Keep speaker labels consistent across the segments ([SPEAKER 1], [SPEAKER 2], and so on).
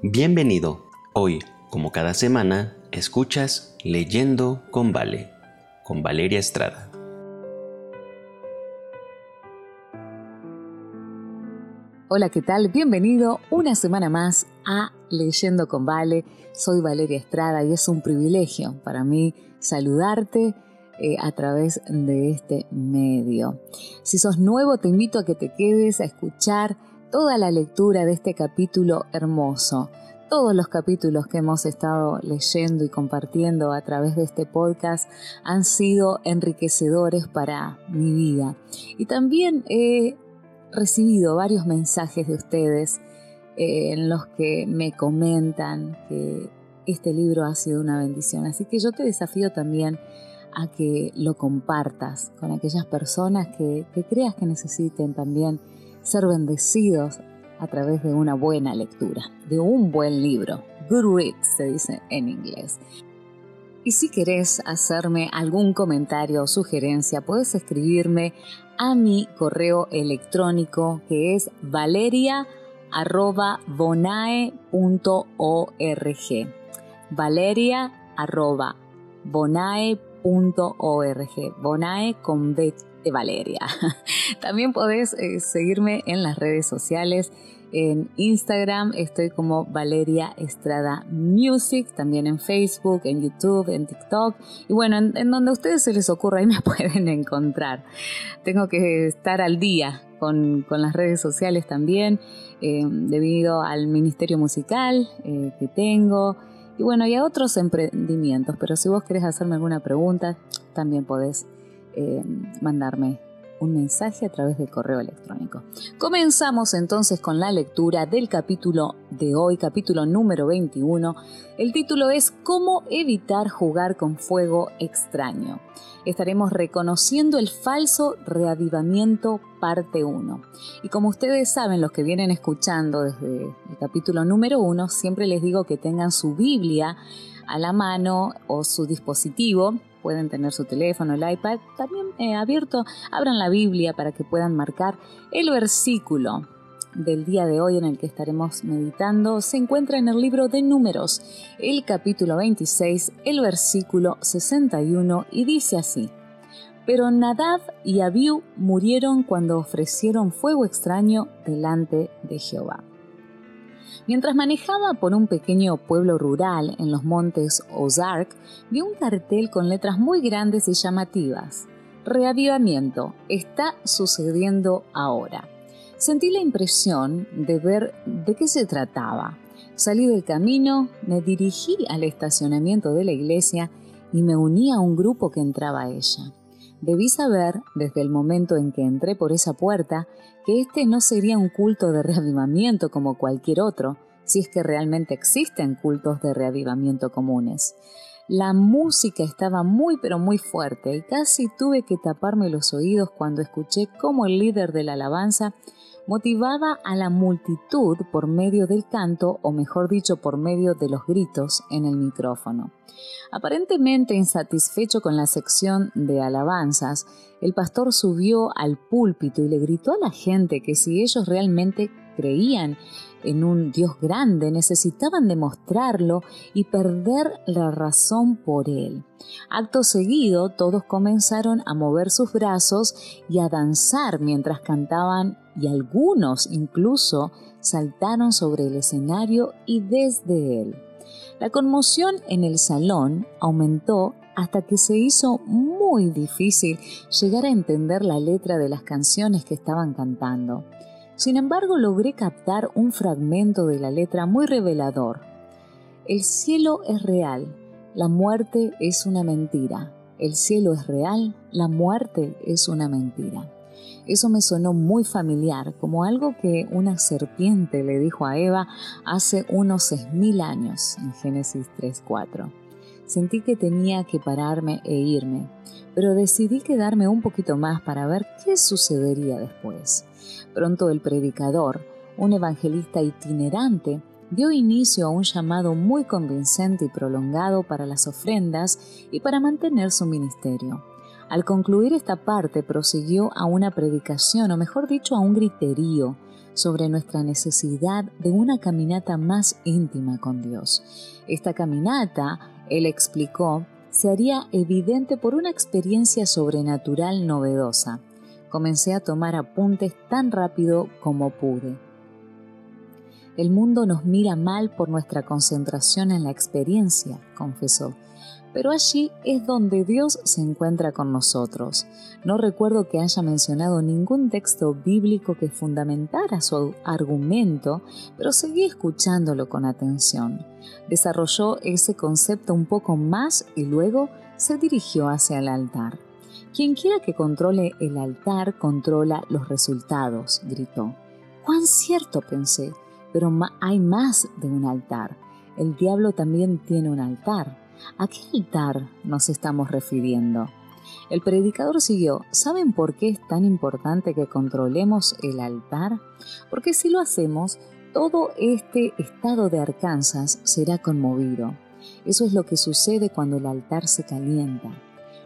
[SPEAKER 1] Bienvenido. Hoy, como cada semana, escuchas Leyendo con Vale, con Valeria Estrada.
[SPEAKER 2] Hola, ¿qué tal? Bienvenido una semana más a Leyendo con Vale. Soy Valeria Estrada y es un privilegio para mí saludarte eh, a través de este medio. Si sos nuevo, te invito a que te quedes a escuchar toda la lectura de este capítulo hermoso. Todos los capítulos que hemos estado leyendo y compartiendo a través de este podcast han sido enriquecedores para mi vida. Y también he recibido varios mensajes de ustedes eh, en los que me comentan que este libro ha sido una bendición. Así que yo te desafío también a que lo compartas con aquellas personas que, que creas que necesiten también ser bendecidos a través de una buena lectura, de un buen libro. Good reads se dice en inglés. Y si querés hacerme algún comentario o sugerencia, puedes escribirme a mi correo electrónico que es valeria.bonae.org. Valeria.bonae.org. Bonae con B de Valeria. También podés eh, seguirme en las redes sociales. En Instagram estoy como Valeria Estrada Music, también en Facebook, en YouTube, en TikTok y bueno, en, donde a ustedes se les ocurra ahí me pueden encontrar. Tengo que estar al día con, las redes sociales también eh, debido al ministerio musical eh, que tengo y bueno, y a otros emprendimientos, pero si vos querés hacerme alguna pregunta, también podés eh, mandarme un mensaje a través del correo electrónico. Comenzamos entonces con la lectura del capítulo de hoy, capítulo número 21. El título es ¿Cómo evitar jugar con fuego extraño? Estaremos reconociendo el falso reavivamiento parte 1. Y como ustedes saben, los que vienen escuchando desde el capítulo número 1, siempre les digo que tengan su Biblia a la mano o su dispositivo pueden tener su teléfono, el iPad también eh, abierto, abran la Biblia para que puedan marcar el versículo del día de hoy en el que estaremos meditando se encuentra en el libro de Números, el capítulo 26, el versículo 61 y dice así: Pero Nadab y Abiú murieron cuando ofrecieron fuego extraño delante de Jehová. Mientras manejaba por un pequeño pueblo rural en los montes Ozark, vio un cartel con letras muy grandes y llamativas. Reavivamiento, está sucediendo ahora. Sentí la impresión de ver de qué se trataba. Salí del camino, me dirigí al estacionamiento de la iglesia y me uní a un grupo que entraba a ella. Debí saber, desde el momento en que entré por esa puerta, que este no sería un culto de reavivamiento como cualquier otro, si es que realmente existen cultos de reavivamiento comunes. La música estaba muy pero muy fuerte y casi tuve que taparme los oídos cuando escuché cómo el líder de la alabanza motivaba a la multitud por medio del canto, o mejor dicho, por medio de los gritos en el micrófono. Aparentemente insatisfecho con la sección de alabanzas, el pastor subió al púlpito y le gritó a la gente que si ellos realmente creían en un Dios grande, necesitaban demostrarlo y perder la razón por él. Acto seguido, todos comenzaron a mover sus brazos y a danzar mientras cantaban y algunos incluso saltaron sobre el escenario y desde él. La conmoción en el salón aumentó hasta que se hizo muy difícil llegar a entender la letra de las canciones que estaban cantando. Sin embargo, logré captar un fragmento de la letra muy revelador. El cielo es real, la muerte es una mentira. El cielo es real, la muerte es una mentira. Eso me sonó muy familiar, como algo que una serpiente le dijo a Eva hace unos seis mil años, en Génesis 3.4. Sentí que tenía que pararme e irme, pero decidí quedarme un poquito más para ver qué sucedería después. Pronto el predicador, un evangelista itinerante, dio inicio a un llamado muy convincente y prolongado para las ofrendas y para mantener su ministerio. Al concluir esta parte prosiguió a una predicación, o mejor dicho, a un griterío, sobre nuestra necesidad de una caminata más íntima con Dios. Esta caminata, él explicó, se haría evidente por una experiencia sobrenatural novedosa. Comencé a tomar apuntes tan rápido como pude. El mundo nos mira mal por nuestra concentración en la experiencia, confesó pero allí es donde Dios se encuentra con nosotros. No recuerdo que haya mencionado ningún texto bíblico que fundamentara su argumento, pero seguí escuchándolo con atención. Desarrolló ese concepto un poco más y luego se dirigió hacia el altar. Quien quiera que controle el altar controla los resultados, gritó. ¡Cuán cierto! pensé, pero hay más de un altar. El diablo también tiene un altar. ¿A qué altar nos estamos refiriendo? El predicador siguió, ¿saben por qué es tan importante que controlemos el altar? Porque si lo hacemos, todo este estado de Arkansas será conmovido. Eso es lo que sucede cuando el altar se calienta.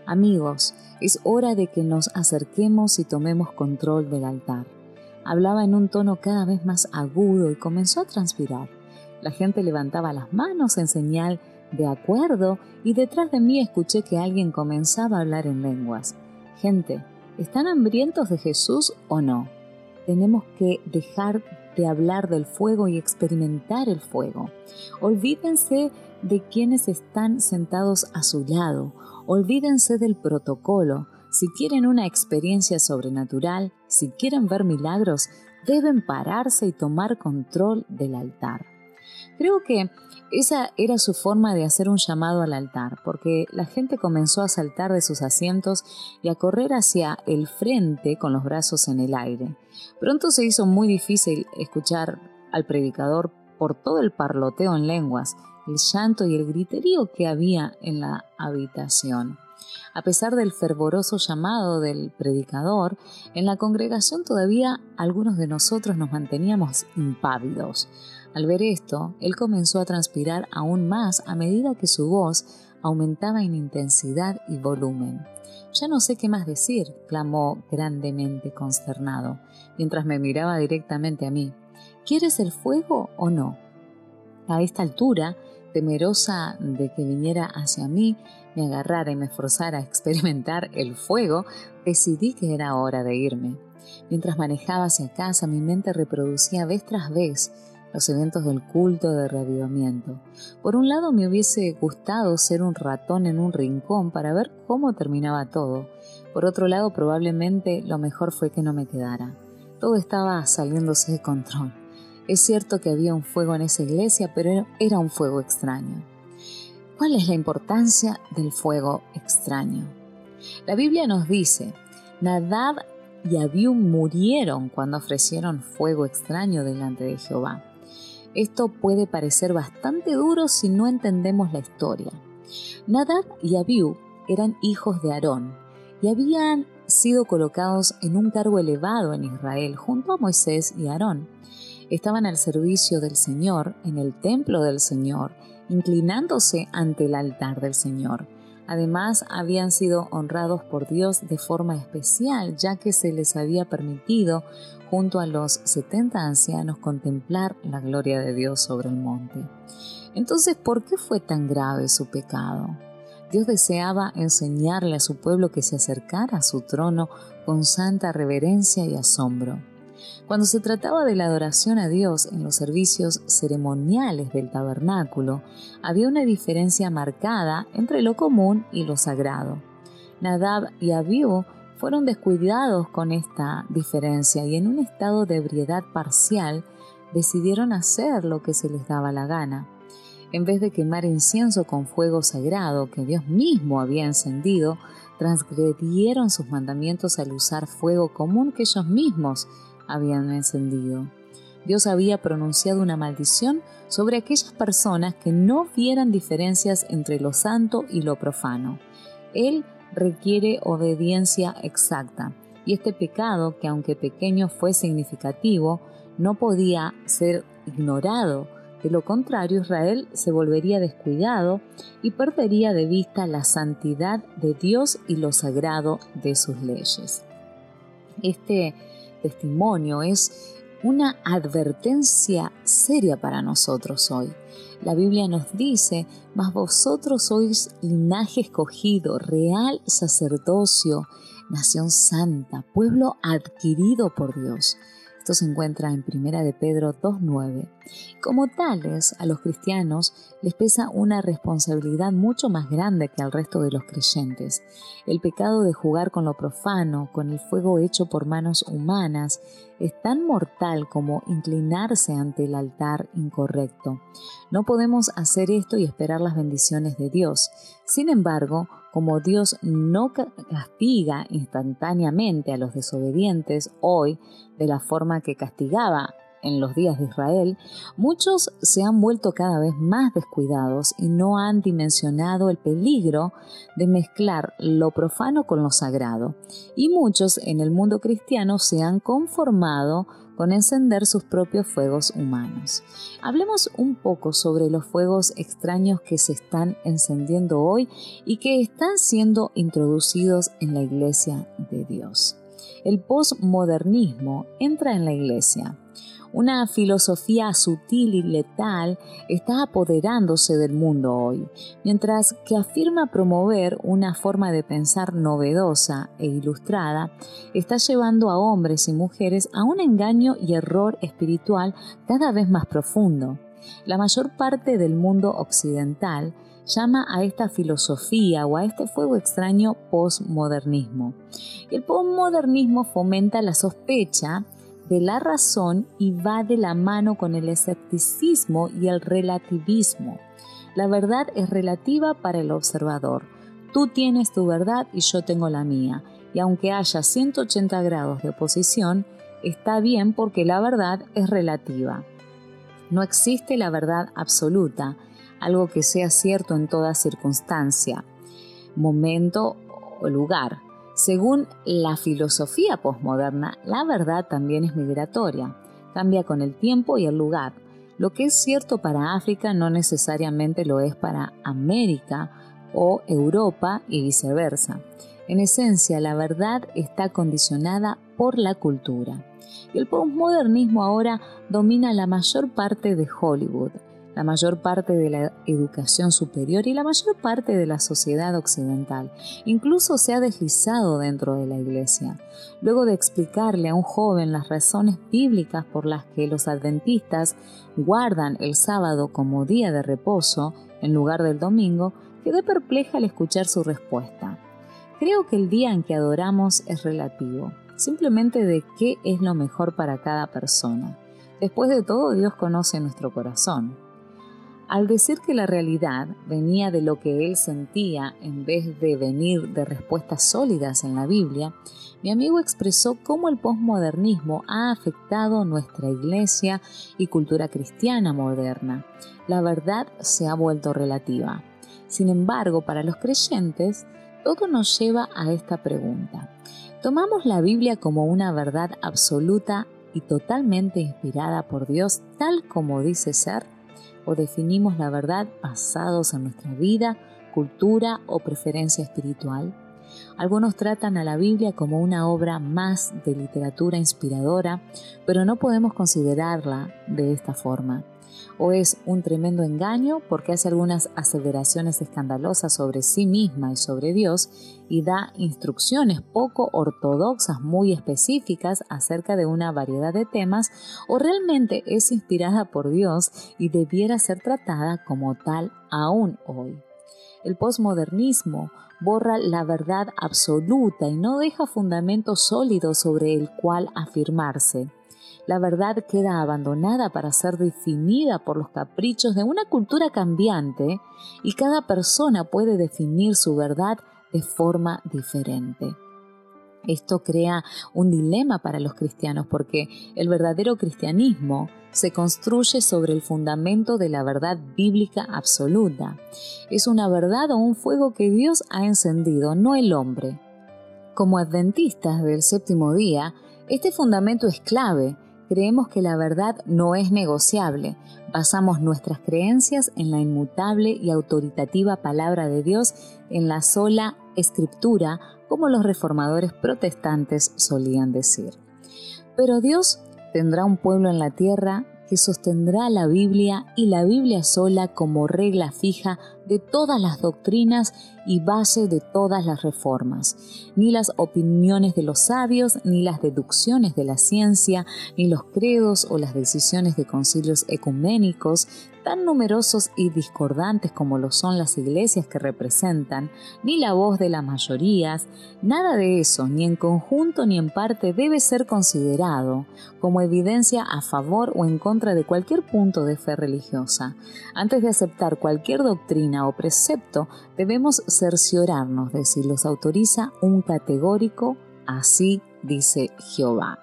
[SPEAKER 2] Amigos, es hora de que nos acerquemos y tomemos control del altar. Hablaba en un tono cada vez más agudo y comenzó a transpirar. La gente levantaba las manos en señal de acuerdo y detrás de mí escuché que alguien comenzaba a hablar en lenguas. Gente, ¿están hambrientos de Jesús o no? Tenemos que dejar de hablar del fuego y experimentar el fuego. Olvídense de quienes están sentados a su lado. Olvídense del protocolo. Si quieren una experiencia sobrenatural, si quieren ver milagros, deben pararse y tomar control del altar. Creo que esa era su forma de hacer un llamado al altar, porque la gente comenzó a saltar de sus asientos y a correr hacia el frente con los brazos en el aire. Pronto se hizo muy difícil escuchar al predicador por todo el parloteo en lenguas, el llanto y el griterío que había en la habitación. A pesar del fervoroso llamado del predicador, en la congregación todavía algunos de nosotros nos manteníamos impávidos. Al ver esto, él comenzó a transpirar aún más a medida que su voz aumentaba en intensidad y volumen. Ya no sé qué más decir, clamó grandemente consternado, mientras me miraba directamente a mí. ¿Quieres el fuego o no? A esta altura, temerosa de que viniera hacia mí, me agarrara y me forzara a experimentar el fuego, decidí que era hora de irme. Mientras manejaba hacia casa, mi mente reproducía vez tras vez los eventos del culto de reavivamiento. Por un lado me hubiese gustado ser un ratón en un rincón para ver cómo terminaba todo. Por otro lado probablemente lo mejor fue que no me quedara. Todo estaba saliéndose de control. Es cierto que había un fuego en esa iglesia, pero era un fuego extraño. ¿Cuál es la importancia del fuego extraño? La Biblia nos dice, Nadab y Abiú murieron cuando ofrecieron fuego extraño delante de Jehová. Esto puede parecer bastante duro si no entendemos la historia. Nadab y Abiú eran hijos de Aarón y habían sido colocados en un cargo elevado en Israel junto a Moisés y Aarón. Estaban al servicio del Señor en el templo del Señor, inclinándose ante el altar del Señor. Además, habían sido honrados por Dios de forma especial, ya que se les había permitido junto a los 70 ancianos contemplar la gloria de Dios sobre el monte. Entonces, ¿por qué fue tan grave su pecado? Dios deseaba enseñarle a su pueblo que se acercara a su trono con santa reverencia y asombro. Cuando se trataba de la adoración a Dios en los servicios ceremoniales del tabernáculo, había una diferencia marcada entre lo común y lo sagrado. Nadab y Abiú fueron descuidados con esta diferencia y en un estado de ebriedad parcial decidieron hacer lo que se les daba la gana. En vez de quemar incienso con fuego sagrado que Dios mismo había encendido, transgredieron sus mandamientos al usar fuego común que ellos mismos habían encendido. Dios había pronunciado una maldición sobre aquellas personas que no vieran diferencias entre lo santo y lo profano. Él requiere obediencia exacta. Y este pecado, que aunque pequeño fue significativo, no podía ser ignorado. De lo contrario, Israel se volvería descuidado y perdería de vista la santidad de Dios y lo sagrado de sus leyes. Este testimonio es una advertencia seria para nosotros hoy. La Biblia nos dice, mas vosotros sois linaje escogido, real sacerdocio, nación santa, pueblo adquirido por Dios. Esto se encuentra en Primera de Pedro 2.9. Como tales, a los cristianos les pesa una responsabilidad mucho más grande que al resto de los creyentes. El pecado de jugar con lo profano, con el fuego hecho por manos humanas, es tan mortal como inclinarse ante el altar incorrecto. No podemos hacer esto y esperar las bendiciones de Dios. Sin embargo, como Dios no castiga instantáneamente a los desobedientes hoy de la forma que castigaba en los días de Israel, muchos se han vuelto cada vez más descuidados y no han dimensionado el peligro de mezclar lo profano con lo sagrado. Y muchos en el mundo cristiano se han conformado con encender sus propios fuegos humanos. Hablemos un poco sobre los fuegos extraños que se están encendiendo hoy y que están siendo introducidos en la iglesia de Dios. El postmodernismo entra en la iglesia una filosofía sutil y letal está apoderándose del mundo hoy, mientras que afirma promover una forma de pensar novedosa e ilustrada, está llevando a hombres y mujeres a un engaño y error espiritual cada vez más profundo. La mayor parte del mundo occidental llama a esta filosofía o a este fuego extraño postmodernismo. El postmodernismo fomenta la sospecha de la razón y va de la mano con el escepticismo y el relativismo. La verdad es relativa para el observador. Tú tienes tu verdad y yo tengo la mía. Y aunque haya 180 grados de oposición, está bien porque la verdad es relativa. No existe la verdad absoluta, algo que sea cierto en toda circunstancia, momento o lugar. Según la filosofía posmoderna, la verdad también es migratoria, cambia con el tiempo y el lugar. Lo que es cierto para África no necesariamente lo es para América o Europa y viceversa. En esencia, la verdad está condicionada por la cultura. Y el posmodernismo ahora domina la mayor parte de Hollywood, la mayor parte de la educación superior y la mayor parte de la sociedad occidental. Incluso se ha deslizado dentro de la iglesia. Luego de explicarle a un joven las razones bíblicas por las que los adventistas guardan el sábado como día de reposo en lugar del domingo, quedé perpleja al escuchar su respuesta. Creo que el día en que adoramos es relativo, simplemente de qué es lo mejor para cada persona. Después de todo, Dios conoce nuestro corazón. Al decir que la realidad venía de lo que él sentía en vez de venir de respuestas sólidas en la Biblia, mi amigo expresó cómo el posmodernismo ha afectado nuestra iglesia y cultura cristiana moderna. La verdad se ha vuelto relativa. Sin embargo, para los creyentes, todo nos lleva a esta pregunta. ¿Tomamos la Biblia como una verdad absoluta y totalmente inspirada por Dios tal como dice ser? O definimos la verdad basados en nuestra vida, cultura o preferencia espiritual. Algunos tratan a la Biblia como una obra más de literatura inspiradora, pero no podemos considerarla de esta forma o es un tremendo engaño porque hace algunas aseveraciones escandalosas sobre sí misma y sobre Dios y da instrucciones poco ortodoxas muy específicas acerca de una variedad de temas o realmente es inspirada por Dios y debiera ser tratada como tal aún hoy. El posmodernismo borra la verdad absoluta y no deja fundamento sólido sobre el cual afirmarse la verdad queda abandonada para ser definida por los caprichos de una cultura cambiante y cada persona puede definir su verdad de forma diferente. Esto crea un dilema para los cristianos porque el verdadero cristianismo se construye sobre el fundamento de la verdad bíblica absoluta. Es una verdad o un fuego que Dios ha encendido, no el hombre. Como adventistas del séptimo día, este fundamento es clave Creemos que la verdad no es negociable. Basamos nuestras creencias en la inmutable y autoritativa palabra de Dios, en la sola escritura, como los reformadores protestantes solían decir. Pero Dios Tendrá un pueblo en la tierra que sostendrá la Biblia y la Biblia sola como regla fija de todas las doctrinas y base de todas las reformas. Ni las opiniones de los sabios, ni las deducciones de la ciencia, ni los credos o las decisiones de concilios ecuménicos, tan numerosos y discordantes como lo son las iglesias que representan, ni la voz de las mayorías, nada de eso, ni en conjunto ni en parte, debe ser considerado como evidencia a favor o en contra de cualquier punto de fe religiosa. Antes de aceptar cualquier doctrina o precepto, debemos cerciorarnos de si los autoriza un categórico, así dice Jehová.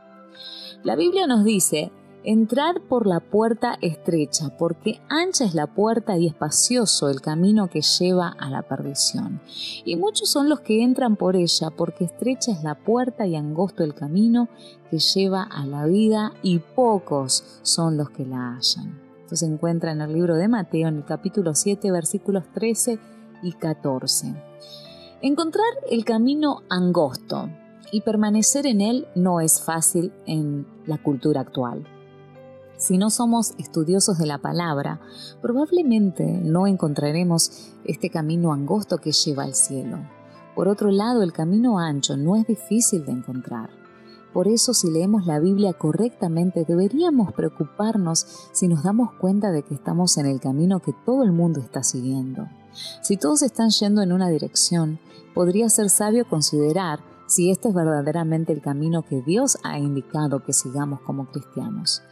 [SPEAKER 2] La Biblia nos dice Entrad por la puerta estrecha, porque ancha es la puerta y espacioso el camino que lleva a la perdición. Y muchos son los que entran por ella, porque estrecha es la puerta y angosto el camino que lleva a la vida, y pocos son los que la hallan. Esto se encuentra en el libro de Mateo, en el capítulo 7, versículos 13 y 14. Encontrar el camino angosto y permanecer en él no es fácil en la cultura actual. Si no somos estudiosos de la palabra, probablemente no encontraremos este camino angosto que lleva al cielo. Por otro lado, el camino ancho no es difícil de encontrar. Por eso, si leemos la Biblia correctamente, deberíamos preocuparnos si nos damos cuenta de que estamos en el camino que todo el mundo está siguiendo. Si todos están yendo en una dirección, podría ser sabio considerar si este es verdaderamente el camino que Dios ha indicado que sigamos como cristianos.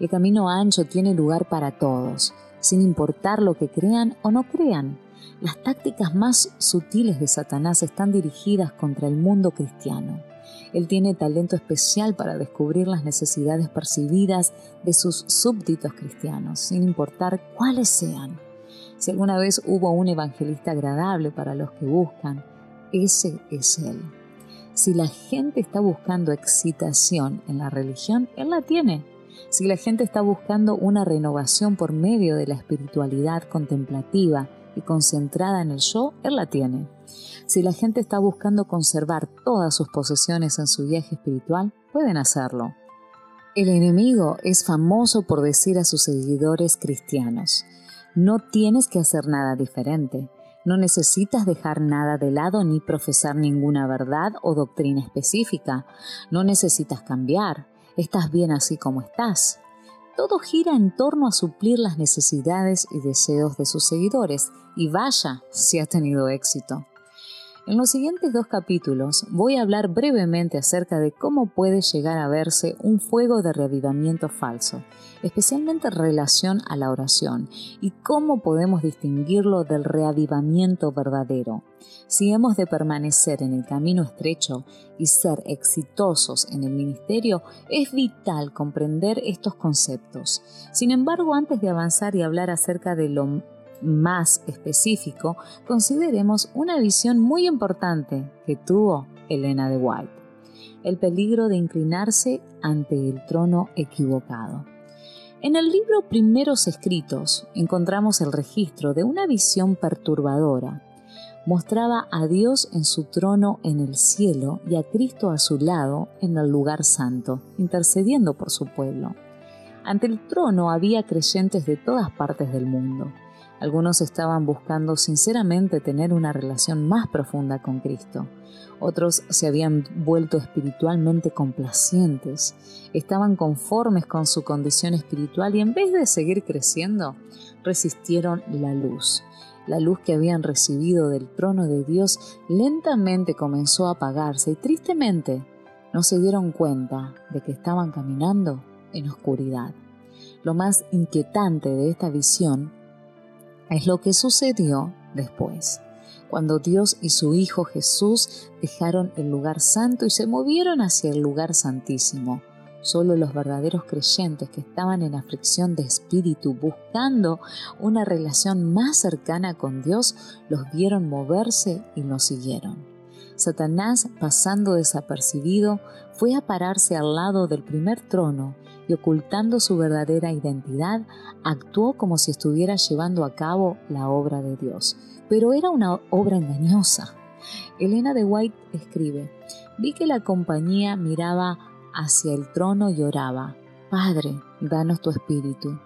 [SPEAKER 2] El camino ancho tiene lugar para todos, sin importar lo que crean o no crean. Las tácticas más sutiles de Satanás están dirigidas contra el mundo cristiano. Él tiene talento especial para descubrir las necesidades percibidas de sus súbditos cristianos, sin importar cuáles sean. Si alguna vez hubo un evangelista agradable para los que buscan, ese es Él. Si la gente está buscando excitación en la religión, Él la tiene. Si la gente está buscando una renovación por medio de la espiritualidad contemplativa y concentrada en el yo, Él la tiene. Si la gente está buscando conservar todas sus posesiones en su viaje espiritual, pueden hacerlo. El enemigo es famoso por decir a sus seguidores cristianos, no tienes que hacer nada diferente, no necesitas dejar nada de lado ni profesar ninguna verdad o doctrina específica, no necesitas cambiar, estás bien así como estás. Todo gira en torno a suplir las necesidades y deseos de sus seguidores, y vaya si ha tenido éxito. En los siguientes dos capítulos voy a hablar brevemente acerca de cómo puede llegar a verse un fuego de reavivamiento falso, especialmente en relación a la oración, y cómo podemos distinguirlo del reavivamiento verdadero. Si hemos de permanecer en el camino estrecho y ser exitosos en el ministerio, es vital comprender estos conceptos. Sin embargo, antes de avanzar y hablar acerca de lo más específico, consideremos una visión muy importante que tuvo Elena de White, el peligro de inclinarse ante el trono equivocado. En el libro Primeros Escritos encontramos el registro de una visión perturbadora. Mostraba a Dios en su trono en el cielo y a Cristo a su lado en el lugar santo, intercediendo por su pueblo. Ante el trono había creyentes de todas partes del mundo. Algunos estaban buscando sinceramente tener una relación más profunda con Cristo. Otros se habían vuelto espiritualmente complacientes, estaban conformes con su condición espiritual y en vez de seguir creciendo, resistieron la luz. La luz que habían recibido del trono de Dios lentamente comenzó a apagarse y tristemente no se dieron cuenta de que estaban caminando en oscuridad. Lo más inquietante de esta visión es lo que sucedió después, cuando Dios y su Hijo Jesús dejaron el lugar santo y se movieron hacia el lugar santísimo. Solo los verdaderos creyentes que estaban en aflicción de espíritu buscando una relación más cercana con Dios los vieron moverse y los siguieron. Satanás, pasando desapercibido, fue a pararse al lado del primer trono y ocultando su verdadera identidad, actuó como si estuviera llevando a cabo la obra de Dios. Pero era una obra engañosa. Elena de White escribe, vi que la compañía miraba hacia el trono y oraba, Padre, danos tu espíritu.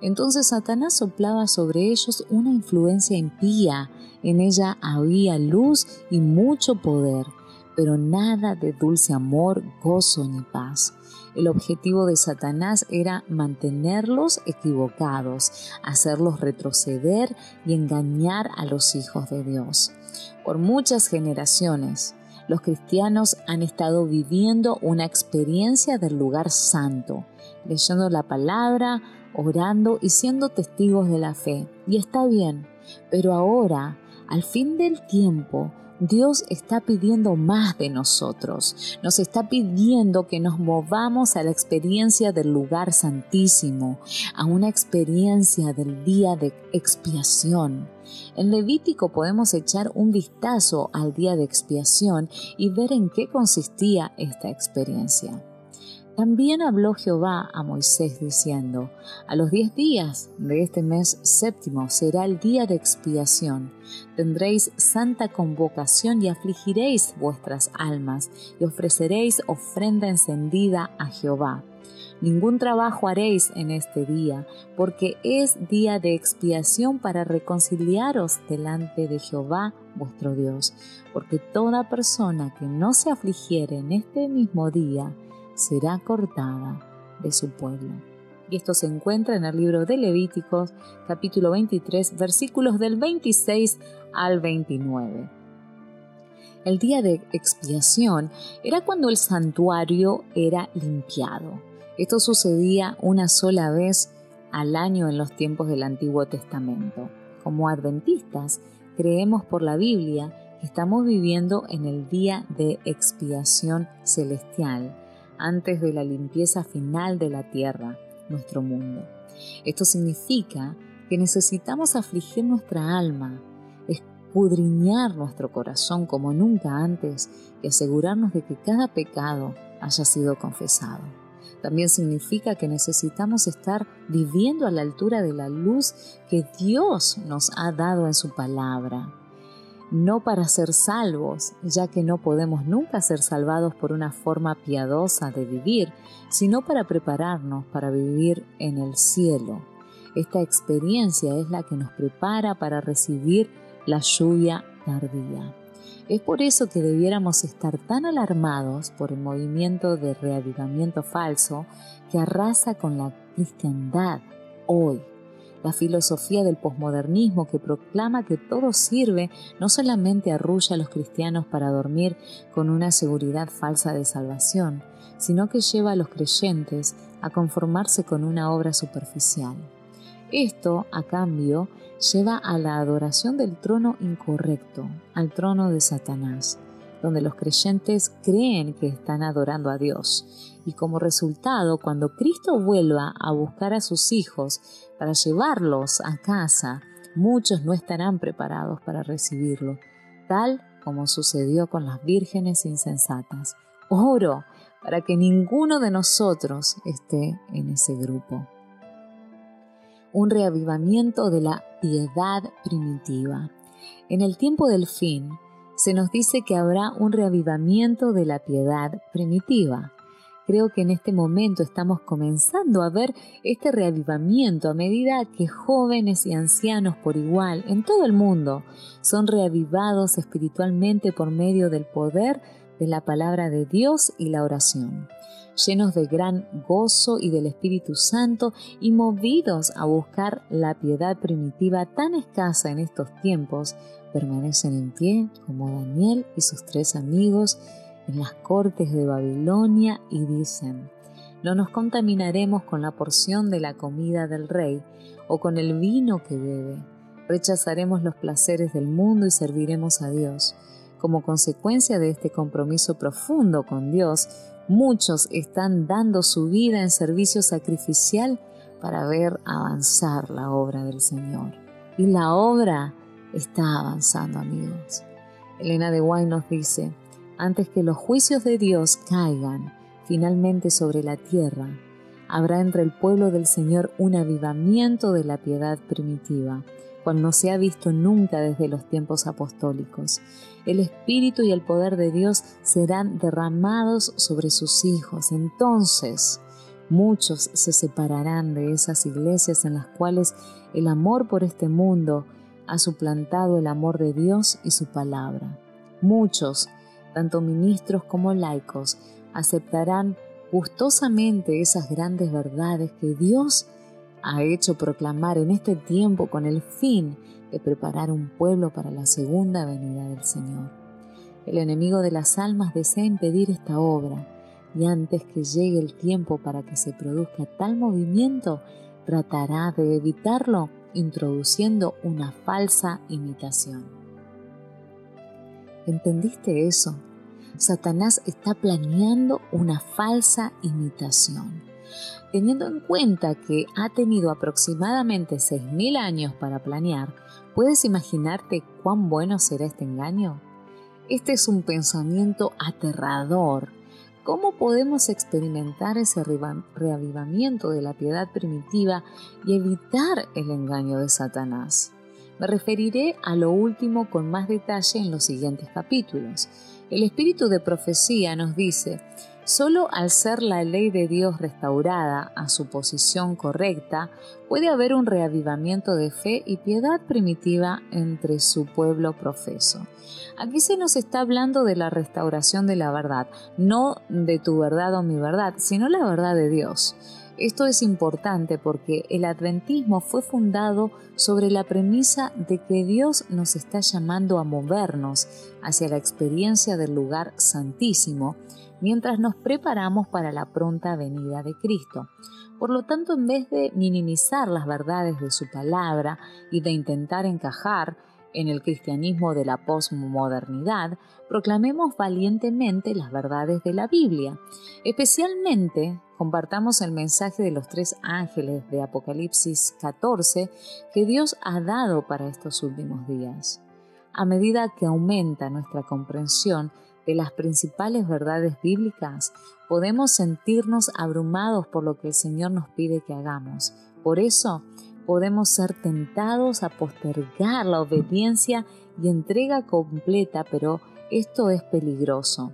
[SPEAKER 2] Entonces Satanás soplaba sobre ellos una influencia impía. En ella había luz y mucho poder, pero nada de dulce amor, gozo ni paz. El objetivo de Satanás era mantenerlos equivocados, hacerlos retroceder y engañar a los hijos de Dios. Por muchas generaciones, los cristianos han estado viviendo una experiencia del lugar santo, leyendo la palabra, orando y siendo testigos de la fe. Y está bien, pero ahora, al fin del tiempo, Dios está pidiendo más de nosotros. Nos está pidiendo que nos movamos a la experiencia del lugar santísimo, a una experiencia del día de expiación. En Levítico podemos echar un vistazo al día de expiación y ver en qué consistía esta experiencia. También habló Jehová a Moisés diciendo, A los diez días de este mes séptimo será el día de expiación. Tendréis santa convocación y afligiréis vuestras almas y ofreceréis ofrenda encendida a Jehová. Ningún trabajo haréis en este día, porque es día de expiación para reconciliaros delante de Jehová vuestro Dios, porque toda persona que no se afligiere en este mismo día, será cortada de su pueblo. Y esto se encuentra en el libro de Levíticos, capítulo 23, versículos del 26 al 29. El día de expiación era cuando el santuario era limpiado. Esto sucedía una sola vez al año en los tiempos del Antiguo Testamento. Como adventistas, creemos por la Biblia que estamos viviendo en el día de expiación celestial antes de la limpieza final de la tierra, nuestro mundo. Esto significa que necesitamos afligir nuestra alma, escudriñar nuestro corazón como nunca antes y asegurarnos de que cada pecado haya sido confesado. También significa que necesitamos estar viviendo a la altura de la luz que Dios nos ha dado en su palabra no para ser salvos, ya que no podemos nunca ser salvados por una forma piadosa de vivir, sino para prepararnos para vivir en el cielo. Esta experiencia es la que nos prepara para recibir la lluvia tardía. Es por eso que debiéramos estar tan alarmados por el movimiento de reavivamiento falso que arrasa con la cristiandad hoy la filosofía del posmodernismo que proclama que todo sirve no solamente arrulla a los cristianos para dormir con una seguridad falsa de salvación, sino que lleva a los creyentes a conformarse con una obra superficial. Esto, a cambio, lleva a la adoración del trono incorrecto, al trono de Satanás, donde los creyentes creen que están adorando a Dios. Y como resultado, cuando Cristo vuelva a buscar a sus hijos para llevarlos a casa, muchos no estarán preparados para recibirlo, tal como sucedió con las vírgenes insensatas. Oro para que ninguno de nosotros esté en ese grupo. Un reavivamiento de la piedad primitiva. En el tiempo del fin, se nos dice que habrá un reavivamiento de la piedad primitiva. Creo que en este momento estamos comenzando a ver este reavivamiento a medida que jóvenes y ancianos por igual en todo el mundo son reavivados espiritualmente por medio del poder de la palabra de Dios y la oración, llenos de gran gozo y del Espíritu Santo y movidos a buscar la piedad primitiva tan escasa en estos tiempos, permanecen en pie como Daniel y sus tres amigos en las cortes de Babilonia y dicen, no nos contaminaremos con la porción de la comida del rey o con el vino que bebe. Rechazaremos los placeres del mundo y serviremos a Dios. Como consecuencia de este compromiso profundo con Dios, muchos están dando su vida en servicio sacrificial para ver avanzar la obra del Señor. Y la obra está avanzando, amigos. Elena de Guay nos dice, antes que los juicios de Dios caigan finalmente sobre la tierra, habrá entre el pueblo del Señor un avivamiento de la piedad primitiva, cual no se ha visto nunca desde los tiempos apostólicos. El Espíritu y el poder de Dios serán derramados sobre sus hijos. Entonces, Muchos se separarán de esas iglesias en las cuales el amor por este mundo ha suplantado el amor de Dios y su palabra. Muchos, tanto ministros como laicos, aceptarán gustosamente esas grandes verdades que Dios ha hecho proclamar en este tiempo con el fin de preparar un pueblo para la segunda venida del Señor. El enemigo de las almas desea impedir esta obra y antes que llegue el tiempo para que se produzca tal movimiento, tratará de evitarlo introduciendo una falsa imitación. ¿Entendiste eso? Satanás está planeando una falsa imitación. Teniendo en cuenta que ha tenido aproximadamente 6.000 años para planear, ¿puedes imaginarte cuán bueno será este engaño? Este es un pensamiento aterrador ¿Cómo podemos experimentar ese reavivamiento de la piedad primitiva y evitar el engaño de Satanás? Me referiré a lo último con más detalle en los siguientes capítulos. El espíritu de profecía nos dice, Solo al ser la ley de Dios restaurada a su posición correcta, puede haber un reavivamiento de fe y piedad primitiva entre su pueblo profeso. Aquí se nos está hablando de la restauración de la verdad, no de tu verdad o mi verdad, sino la verdad de Dios. Esto es importante porque el adventismo fue fundado sobre la premisa de que Dios nos está llamando a movernos hacia la experiencia del lugar santísimo mientras nos preparamos para la pronta venida de Cristo. Por lo tanto, en vez de minimizar las verdades de su palabra y de intentar encajar en el cristianismo de la posmodernidad, proclamemos valientemente las verdades de la Biblia. Especialmente compartamos el mensaje de los tres ángeles de Apocalipsis 14 que Dios ha dado para estos últimos días. A medida que aumenta nuestra comprensión de las principales verdades bíblicas, podemos sentirnos abrumados por lo que el Señor nos pide que hagamos. Por eso, podemos ser tentados a postergar la obediencia y entrega completa, pero esto es peligroso.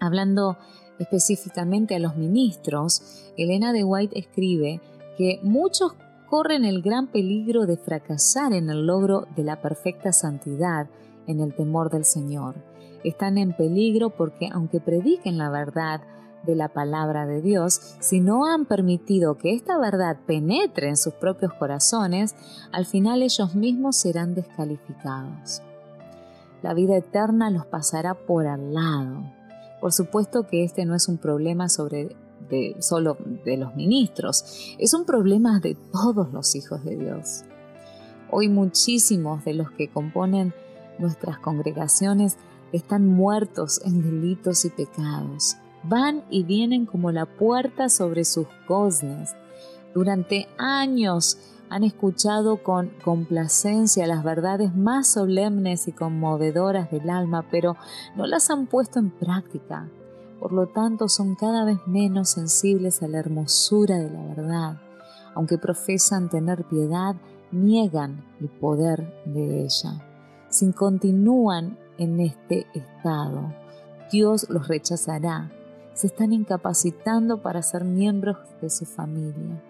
[SPEAKER 2] Hablando específicamente a los ministros, Elena de White escribe que muchos corren el gran peligro de fracasar en el logro de la perfecta santidad en el temor del Señor están en peligro porque aunque prediquen la verdad de la palabra de Dios, si no han permitido que esta verdad penetre en sus propios corazones, al final ellos mismos serán descalificados. La vida eterna los pasará por al lado. Por supuesto que este no es un problema sobre solo de los ministros, es un problema de todos los hijos de Dios. Hoy muchísimos de los que componen nuestras congregaciones están muertos en delitos y pecados. Van y vienen como la puerta sobre sus goznes. Durante años han escuchado con complacencia las verdades más solemnes y conmovedoras del alma, pero no las han puesto en práctica. Por lo tanto, son cada vez menos sensibles a la hermosura de la verdad. Aunque profesan tener piedad, niegan el poder de ella. Si continúan en este estado. Dios los rechazará. Se están incapacitando para ser miembros de su familia.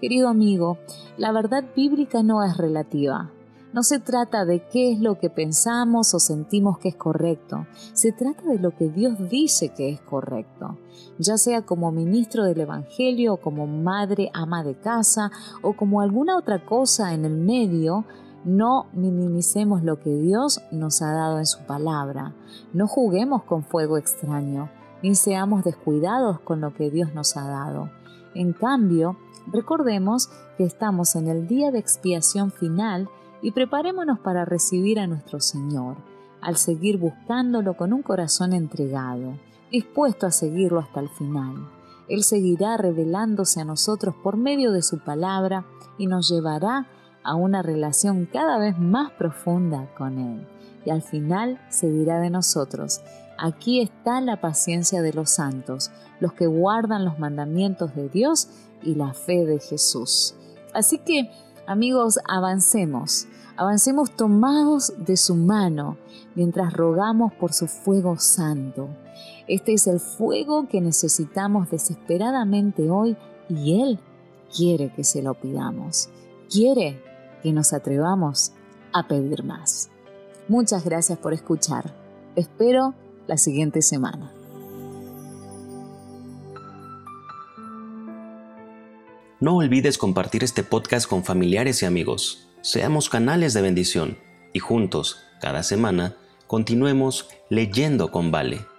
[SPEAKER 2] Querido amigo, la verdad bíblica no es relativa. No se trata de qué es lo que pensamos o sentimos que es correcto. Se trata de lo que Dios dice que es correcto. Ya sea como ministro del Evangelio como madre ama de casa o como alguna otra cosa en el medio, no minimicemos lo que Dios nos ha dado en su palabra. No juguemos con fuego extraño, ni seamos descuidados con lo que Dios nos ha dado. En cambio, recordemos que estamos en el día de expiación final y preparémonos para recibir a nuestro Señor, al seguir buscándolo con un corazón entregado, dispuesto a seguirlo hasta el final. Él seguirá revelándose a nosotros por medio de su palabra y nos llevará a una relación cada vez más profunda con Él. Y al final se dirá de nosotros, aquí está la paciencia de los santos, los que guardan los mandamientos de Dios y la fe de Jesús. Así que, amigos, avancemos, avancemos tomados de su mano mientras rogamos por su fuego santo. Este es el fuego que necesitamos desesperadamente hoy y Él quiere que se lo pidamos. Quiere que nos atrevamos a pedir más. Muchas gracias por escuchar. Espero la siguiente semana.
[SPEAKER 1] No olvides compartir este podcast con familiares y amigos. Seamos canales de bendición y juntos, cada semana, continuemos leyendo con Vale.